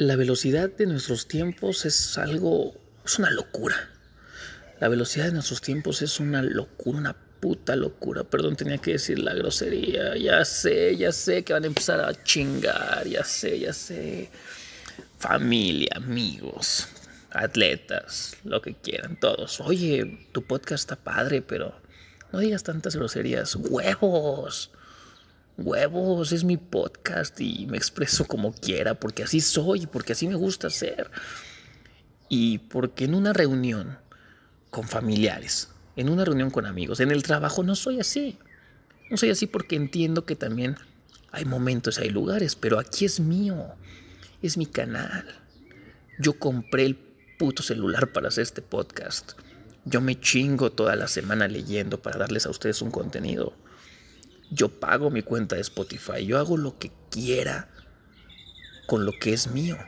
La velocidad de nuestros tiempos es algo, es una locura. La velocidad de nuestros tiempos es una locura, una puta locura. Perdón, tenía que decir la grosería. Ya sé, ya sé que van a empezar a chingar. Ya sé, ya sé. Familia, amigos, atletas, lo que quieran, todos. Oye, tu podcast está padre, pero no digas tantas groserías. Huevos. Huevos, es mi podcast y me expreso como quiera, porque así soy, porque así me gusta ser. Y porque en una reunión con familiares, en una reunión con amigos, en el trabajo no soy así. No soy así porque entiendo que también hay momentos, hay lugares, pero aquí es mío, es mi canal. Yo compré el puto celular para hacer este podcast. Yo me chingo toda la semana leyendo para darles a ustedes un contenido. Yo pago mi cuenta de Spotify, yo hago lo que quiera con lo que es mío.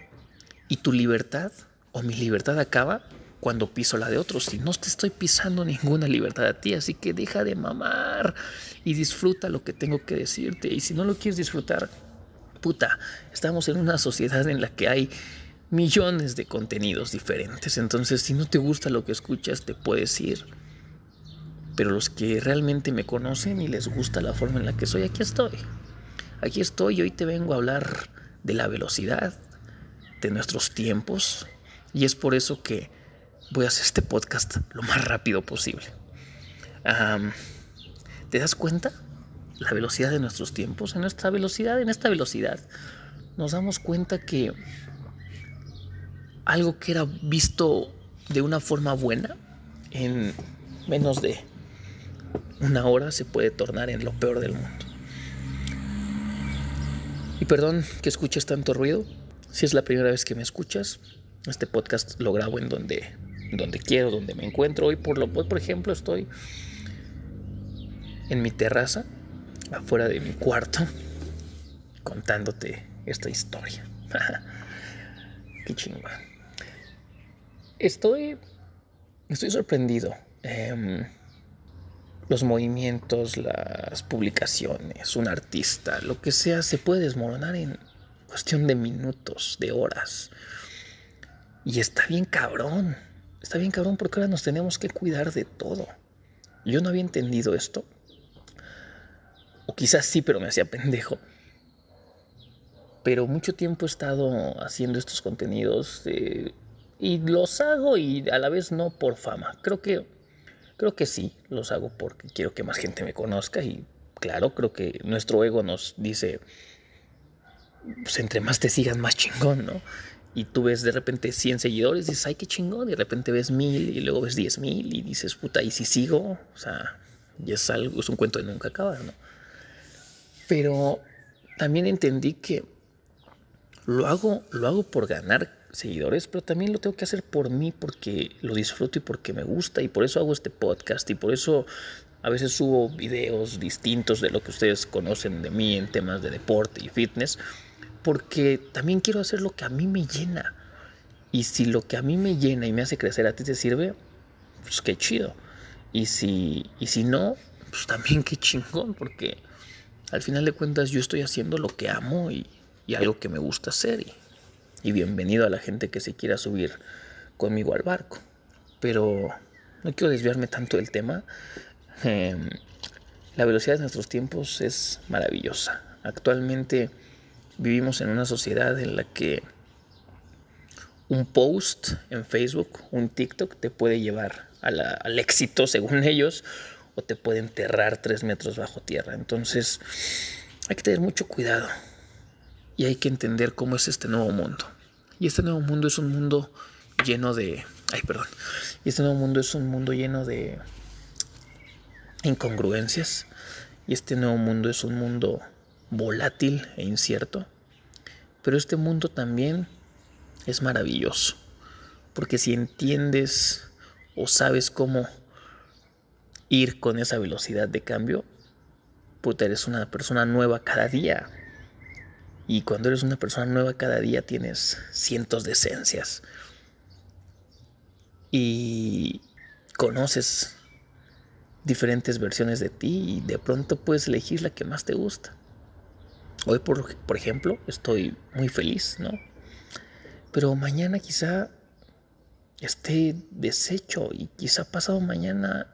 Y tu libertad o mi libertad acaba cuando piso la de otros. Y no te estoy pisando ninguna libertad a ti, así que deja de mamar y disfruta lo que tengo que decirte. Y si no lo quieres disfrutar, puta, estamos en una sociedad en la que hay millones de contenidos diferentes. Entonces, si no te gusta lo que escuchas, te puedes ir. Pero los que realmente me conocen y les gusta la forma en la que soy, aquí estoy. Aquí estoy y hoy te vengo a hablar de la velocidad, de nuestros tiempos. Y es por eso que voy a hacer este podcast lo más rápido posible. ¿Te das cuenta? La velocidad de nuestros tiempos, en nuestra velocidad, en esta velocidad, nos damos cuenta que algo que era visto de una forma buena en menos de una hora se puede tornar en lo peor del mundo. Y perdón que escuches tanto ruido. Si es la primera vez que me escuchas, este podcast lo grabo en donde, donde quiero, donde me encuentro. Hoy, por, lo, por ejemplo, estoy en mi terraza, afuera de mi cuarto, contándote esta historia. Qué chingón. Estoy, estoy sorprendido. Eh, los movimientos, las publicaciones, un artista, lo que sea, se puede desmoronar en cuestión de minutos, de horas. Y está bien cabrón. Está bien cabrón porque ahora nos tenemos que cuidar de todo. Yo no había entendido esto. O quizás sí, pero me hacía pendejo. Pero mucho tiempo he estado haciendo estos contenidos eh, y los hago y a la vez no por fama. Creo que Creo que sí, los hago porque quiero que más gente me conozca y claro, creo que nuestro ego nos dice, pues entre más te sigan, más chingón, ¿no? Y tú ves de repente 100 seguidores dices, ay, qué chingón, y de repente ves mil y luego ves 10 mil y dices, puta, ¿y si sigo? O sea, ya es algo, es un cuento de nunca acabar, ¿no? Pero también entendí que lo hago, lo hago por ganar seguidores, pero también lo tengo que hacer por mí porque lo disfruto y porque me gusta y por eso hago este podcast y por eso a veces subo videos distintos de lo que ustedes conocen de mí en temas de deporte y fitness, porque también quiero hacer lo que a mí me llena. Y si lo que a mí me llena y me hace crecer a ti te sirve, pues qué chido. Y si, y si no, pues también qué chingón, porque al final de cuentas yo estoy haciendo lo que amo y, y algo que me gusta hacer. Y bienvenido a la gente que se quiera subir conmigo al barco. Pero no quiero desviarme tanto del tema. Em, la velocidad de nuestros tiempos es maravillosa. Actualmente vivimos en una sociedad en la que un post en Facebook, un TikTok, te puede llevar al éxito según ellos o te puede enterrar tres metros bajo tierra. Entonces hay que tener mucho cuidado y hay que entender cómo es este nuevo mundo. Y este nuevo mundo es un mundo lleno de... Ay, perdón. Y este nuevo mundo es un mundo lleno de incongruencias. Y este nuevo mundo es un mundo volátil e incierto. Pero este mundo también es maravilloso. Porque si entiendes o sabes cómo ir con esa velocidad de cambio, puta, eres una persona nueva cada día. Y cuando eres una persona nueva cada día tienes cientos de esencias. Y conoces diferentes versiones de ti y de pronto puedes elegir la que más te gusta. Hoy, por, por ejemplo, estoy muy feliz, ¿no? Pero mañana quizá esté deshecho y quizá pasado mañana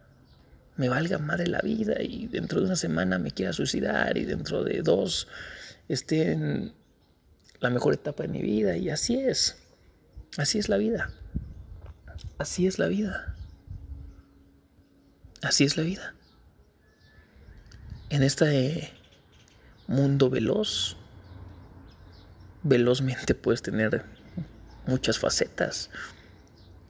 me valga madre la vida y dentro de una semana me quiera suicidar y dentro de dos esté en la mejor etapa de mi vida y así es. Así es la vida. Así es la vida. Así es la vida. En este mundo veloz, velozmente puedes tener muchas facetas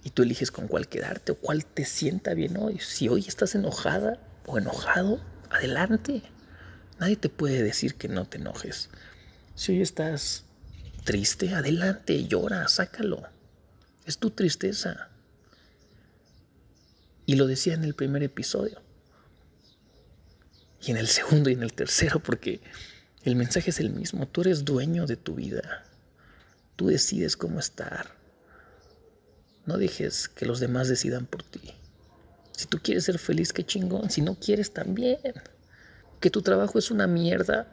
y tú eliges con cuál quedarte o cuál te sienta bien hoy. Si hoy estás enojada o enojado, adelante. Nadie te puede decir que no te enojes. Si hoy estás triste, adelante, llora, sácalo. Es tu tristeza. Y lo decía en el primer episodio. Y en el segundo y en el tercero, porque el mensaje es el mismo. Tú eres dueño de tu vida. Tú decides cómo estar. No dejes que los demás decidan por ti. Si tú quieres ser feliz, qué chingón. Si no quieres, también. Que tu trabajo es una mierda,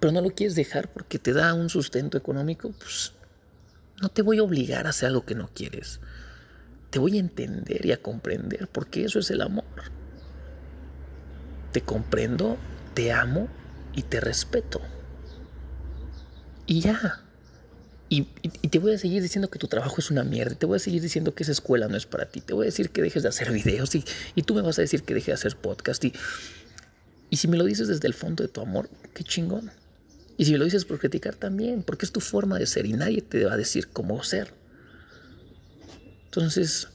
pero no lo quieres dejar porque te da un sustento económico, pues no te voy a obligar a hacer algo que no quieres. Te voy a entender y a comprender, porque eso es el amor. Te comprendo, te amo y te respeto. Y ya. Y, te voy a seguir diciendo que tu trabajo es una mierda. Te voy a seguir diciendo que esa escuela no es para ti. Te voy a decir que dejes de hacer videos y, y tú me vas a decir que deje de hacer podcast. Y, y si me lo dices desde el fondo de tu amor, qué chingón. Y si me lo dices por criticar también, porque es tu forma de ser y nadie te va a decir cómo ser. Entonces,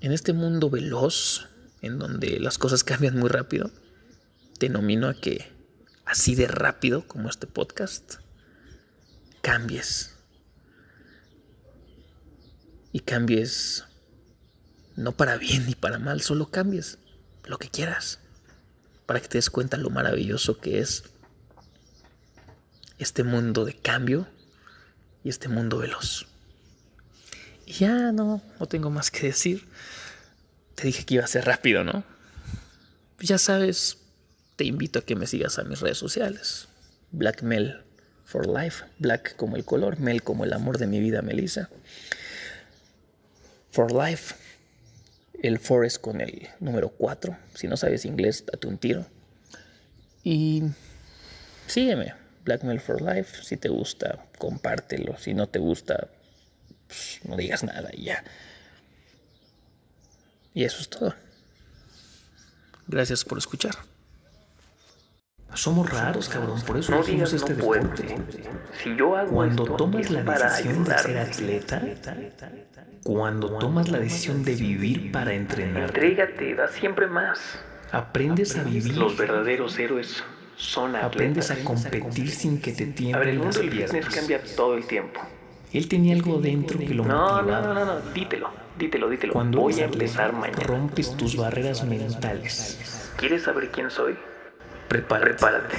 en este mundo veloz, en donde las cosas cambian muy rápido, te nomino a que, así de rápido como este podcast, cambies y cambies no para bien ni para mal, solo cambies lo que quieras para que te des cuenta lo maravilloso que es este mundo de cambio y este mundo veloz. Y ya no, no tengo más que decir. Te dije que iba a ser rápido, ¿no? Ya sabes, te invito a que me sigas a mis redes sociales. Black Mel for Life. Black como el color, Mel como el amor de mi vida, Melissa. For Life. El for es con el número 4. Si no sabes inglés, date un tiro. Y sígueme. Blackmail for Life. Si te gusta, compártelo. Si no te gusta, pues, no digas nada y ya. Y eso es todo. Gracias por escuchar. Somos raros, cabrón, por eso no digas este deporte. Si yo hago cuando tomas la decisión de ser atleta, cuando tomas la decisión de vivir para entrenar, entrégate, da siempre más. Aprendes a vivir. Los verdaderos héroes son atletas. Aprendes a competir sin que te tiemblen las piernas. cambia todo el tiempo. Él tenía algo dentro que lo no, No, no, no, no, dítelo, dítelo, dítelo. Cuando voy a empezar mañana. Rompes tus barreras mentales. ¿Quieres saber quién soy? prepárate. prepárate.